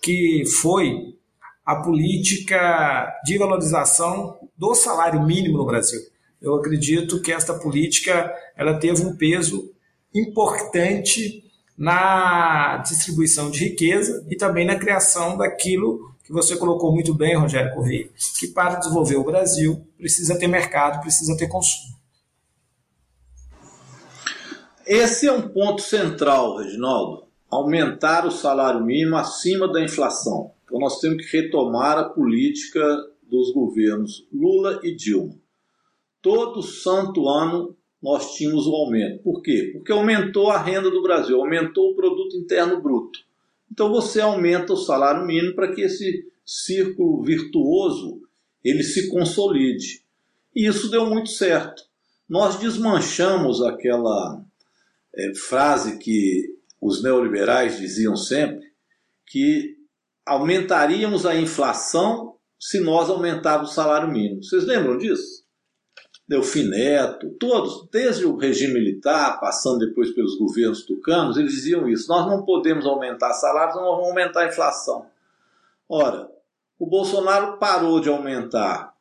que foi a política de valorização do salário mínimo no Brasil eu acredito que esta política ela teve um peso importante na distribuição de riqueza e também na criação daquilo que você colocou muito bem, Rogério Correia, que para desenvolver o Brasil precisa ter mercado, precisa ter consumo. Esse é um ponto central, Reginaldo. Aumentar o salário mínimo acima da inflação. Então nós temos que retomar a política dos governos Lula e Dilma todo santo ano nós tínhamos o um aumento. Por quê? Porque aumentou a renda do Brasil, aumentou o produto interno bruto. Então você aumenta o salário mínimo para que esse círculo virtuoso ele se consolide. E isso deu muito certo. Nós desmanchamos aquela é, frase que os neoliberais diziam sempre, que aumentaríamos a inflação se nós aumentarmos o salário mínimo. Vocês lembram disso? Delfim Neto, todos, desde o regime militar, passando depois pelos governos tucanos, eles diziam isso: nós não podemos aumentar salários, nós vamos aumentar a inflação. Ora, o Bolsonaro parou de aumentar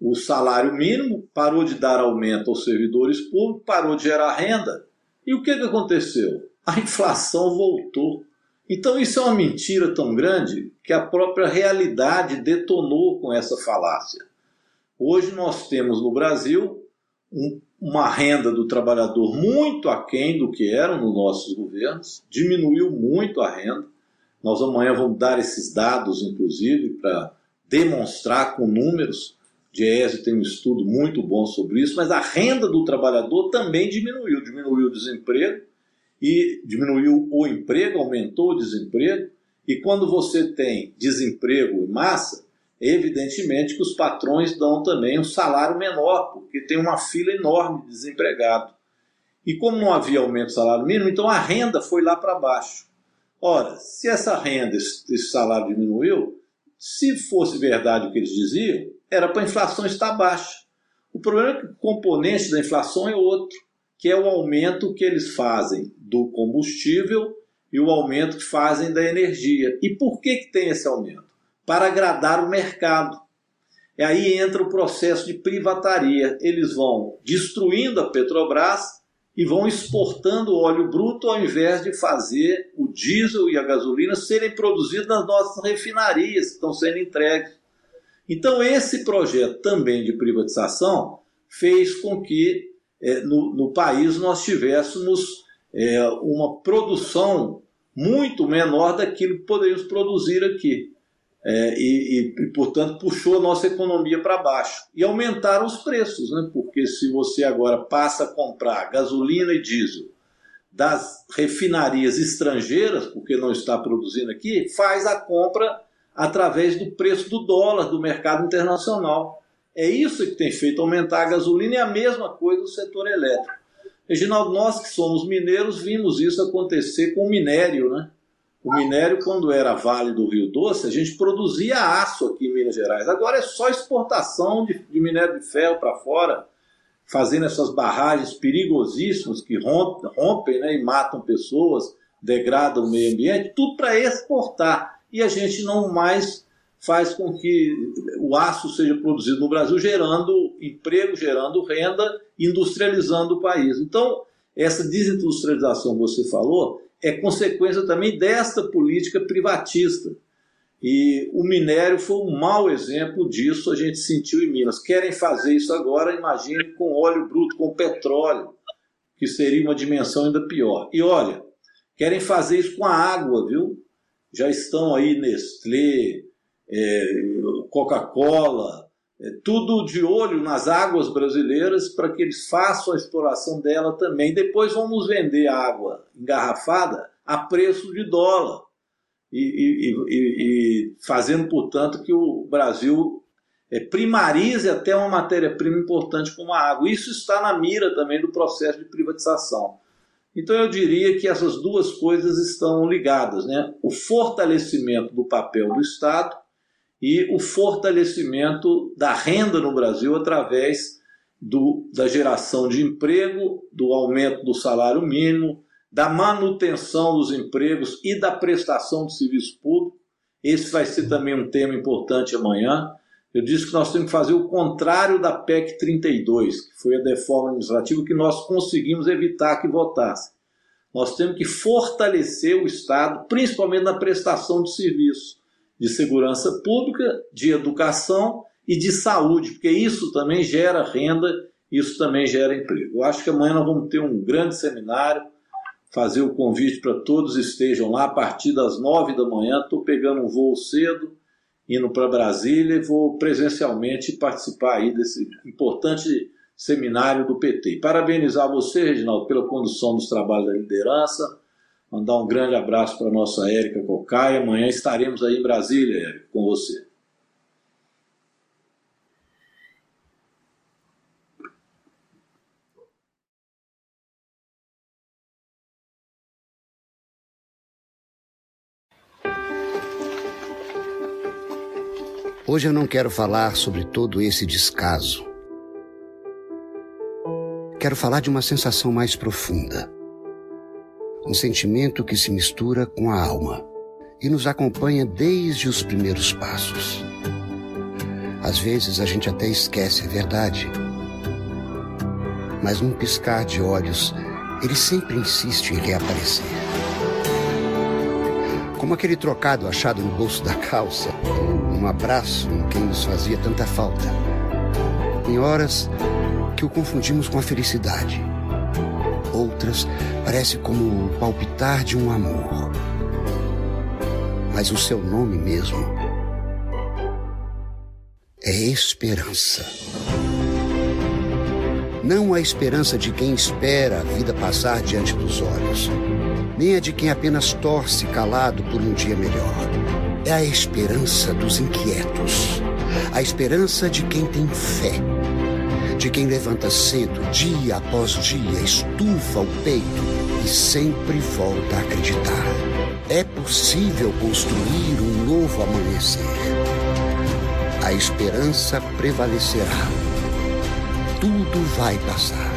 o salário mínimo, parou de dar aumento aos servidores públicos, parou de gerar renda. E o que, que aconteceu? A inflação voltou. Então isso é uma mentira tão grande que a própria realidade detonou com essa falácia. Hoje nós temos no Brasil um, uma renda do trabalhador muito aquém do que eram nos nossos governos, diminuiu muito a renda. Nós amanhã vamos dar esses dados, inclusive, para demonstrar com números Diese tem um estudo muito bom sobre isso, mas a renda do trabalhador também diminuiu. Diminuiu o desemprego e diminuiu o emprego, aumentou o desemprego. E quando você tem desemprego em massa, evidentemente que os patrões dão também um salário menor, porque tem uma fila enorme de desempregado. E como não havia aumento do salário mínimo, então a renda foi lá para baixo. Ora, se essa renda, esse salário diminuiu, se fosse verdade o que eles diziam, era para a inflação estar baixa. O problema é que o componente da inflação é outro, que é o aumento que eles fazem do combustível e o aumento que fazem da energia. E por que, que tem esse aumento? Para agradar o mercado. E aí entra o processo de privataria. Eles vão destruindo a Petrobras e vão exportando óleo bruto ao invés de fazer o diesel e a gasolina serem produzidos nas nossas refinarias que estão sendo entregues. Então, esse projeto também de privatização fez com que é, no, no, país nós tivéssemos é, uma produção muito menor daquilo que poderíamos produzir aqui. É, e, e, portanto, puxou a nossa economia para baixo. E aumentaram os preços, né? porque se você agora passa a comprar gasolina e diesel das refinarias estrangeiras, porque não está produzindo aqui, faz a compra através do preço do dólar do mercado internacional. É isso que tem feito aumentar a gasolina e a mesma coisa no setor elétrico. Reginaldo, nós que somos mineiros vimos isso acontecer com o minério, né? O minério, quando era Vale do Rio Doce, a gente produzia aço aqui em Minas Gerais. Agora é só exportação de, de minério de ferro para fora, fazendo essas barragens perigosíssimas que rompem, rompem né, e matam pessoas, degradam o meio ambiente, tudo para exportar. E a gente não mais faz com que o aço seja produzido no Brasil, gerando emprego, gerando renda, industrializando o país. Então, essa desindustrialização que você falou é consequência também desta política privatista. E o minério foi um mau exemplo disso, a gente sentiu em Minas. Querem fazer isso agora, imagine com óleo bruto, com petróleo, que seria uma dimensão ainda pior. E olha, querem fazer isso com a água, viu? Já estão aí Nestlé, é, Coca-Cola, tudo de olho nas águas brasileiras para que eles façam a exploração dela também. Depois vamos vender água engarrafada a preço de dólar e, e, e, e fazendo, portanto, que o Brasil é, primarize até uma matéria-prima importante como a água. Isso está na mira também do processo de privatização. Então eu diria que essas duas coisas estão ligadas, né? O fortalecimento do papel do Estado e o fortalecimento da renda no Brasil através do, da geração de emprego, do aumento do salário mínimo, da manutenção dos empregos e da prestação de serviço público. Esse vai ser também um tema importante amanhã. Eu disse que nós temos que fazer o contrário da PEC 32, que foi a deforma administrativa que nós conseguimos evitar que votasse. Nós temos que fortalecer o Estado, principalmente na prestação de serviços de segurança pública, de educação e de saúde, porque isso também gera renda, isso também gera emprego. Eu acho que amanhã nós vamos ter um grande seminário, fazer o convite para todos estejam lá a partir das nove da manhã. Estou pegando um voo cedo, indo para Brasília e vou presencialmente participar aí desse importante seminário do PT. Parabenizar você, Reginaldo, pela condução dos trabalhos da liderança Mandar um grande abraço para a nossa Érica Cocai. Amanhã estaremos aí em Brasília, Érica, com você. Hoje eu não quero falar sobre todo esse descaso. Quero falar de uma sensação mais profunda um sentimento que se mistura com a alma e nos acompanha desde os primeiros passos. Às vezes a gente até esquece a verdade, mas num piscar de olhos, ele sempre insiste em reaparecer. Como aquele trocado achado no bolso da calça, um abraço em quem nos fazia tanta falta. Em horas que o confundimos com a felicidade outras parece como o palpitar de um amor. Mas o seu nome mesmo é esperança. Não a esperança de quem espera a vida passar diante dos olhos, nem a de quem apenas torce calado por um dia melhor. É a esperança dos inquietos, a esperança de quem tem fé, de quem levanta cedo, dia após dia, estufa o peito e sempre volta a acreditar. É possível construir um novo amanhecer. A esperança prevalecerá. Tudo vai passar.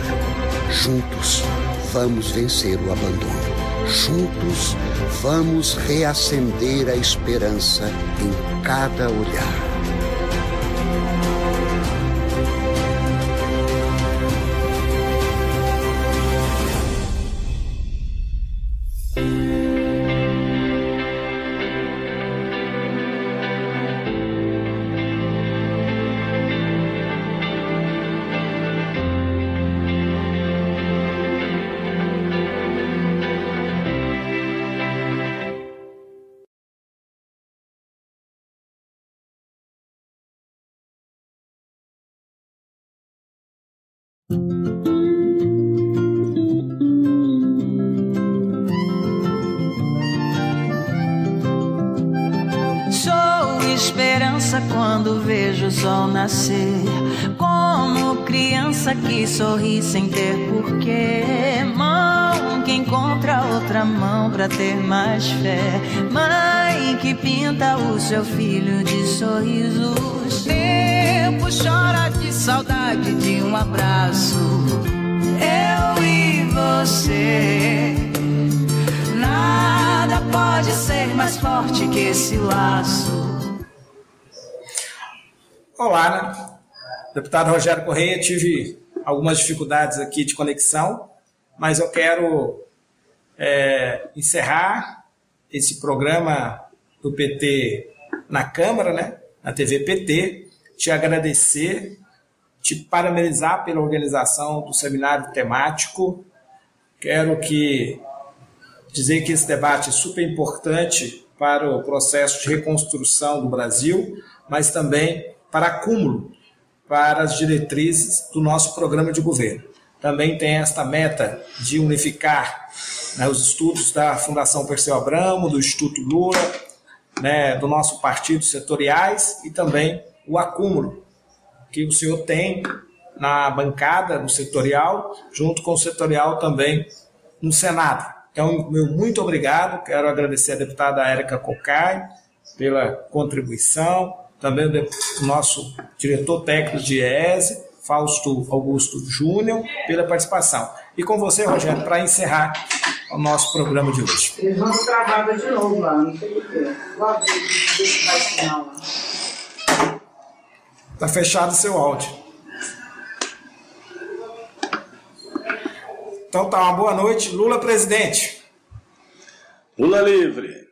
Juntos vamos vencer o abandono. Juntos vamos reacender a esperança em cada olhar. Sem ter porquê. Mão que encontra outra mão pra ter mais fé. Mãe que pinta o seu filho de sorrisos. Tempo chora de saudade de um abraço. Eu e você. Nada pode ser mais forte que esse laço. Olá, né? Deputado Rogério Correia, tive algumas dificuldades aqui de conexão, mas eu quero é, encerrar esse programa do PT na Câmara, né? na TV PT, te agradecer, te parabenizar pela organização do seminário temático. Quero que dizer que esse debate é super importante para o processo de reconstrução do Brasil, mas também para acúmulo para as diretrizes do nosso programa de governo. Também tem esta meta de unificar né, os estudos da Fundação Perseu Abramo, do Instituto Lula, né, do nosso partido setoriais e também o acúmulo que o senhor tem na bancada do setorial, junto com o setorial também no Senado. Então, meu muito obrigado. Quero agradecer a deputada Érica Cocai pela contribuição, também o nosso diretor técnico de ESE, Fausto Augusto Júnior, pela participação. E com você, Rogério, para encerrar o nosso programa de hoje. Eles vão travada de novo lá, não sei porquê. Está fechado o seu áudio. Então tá, uma boa noite. Lula presidente. Lula livre.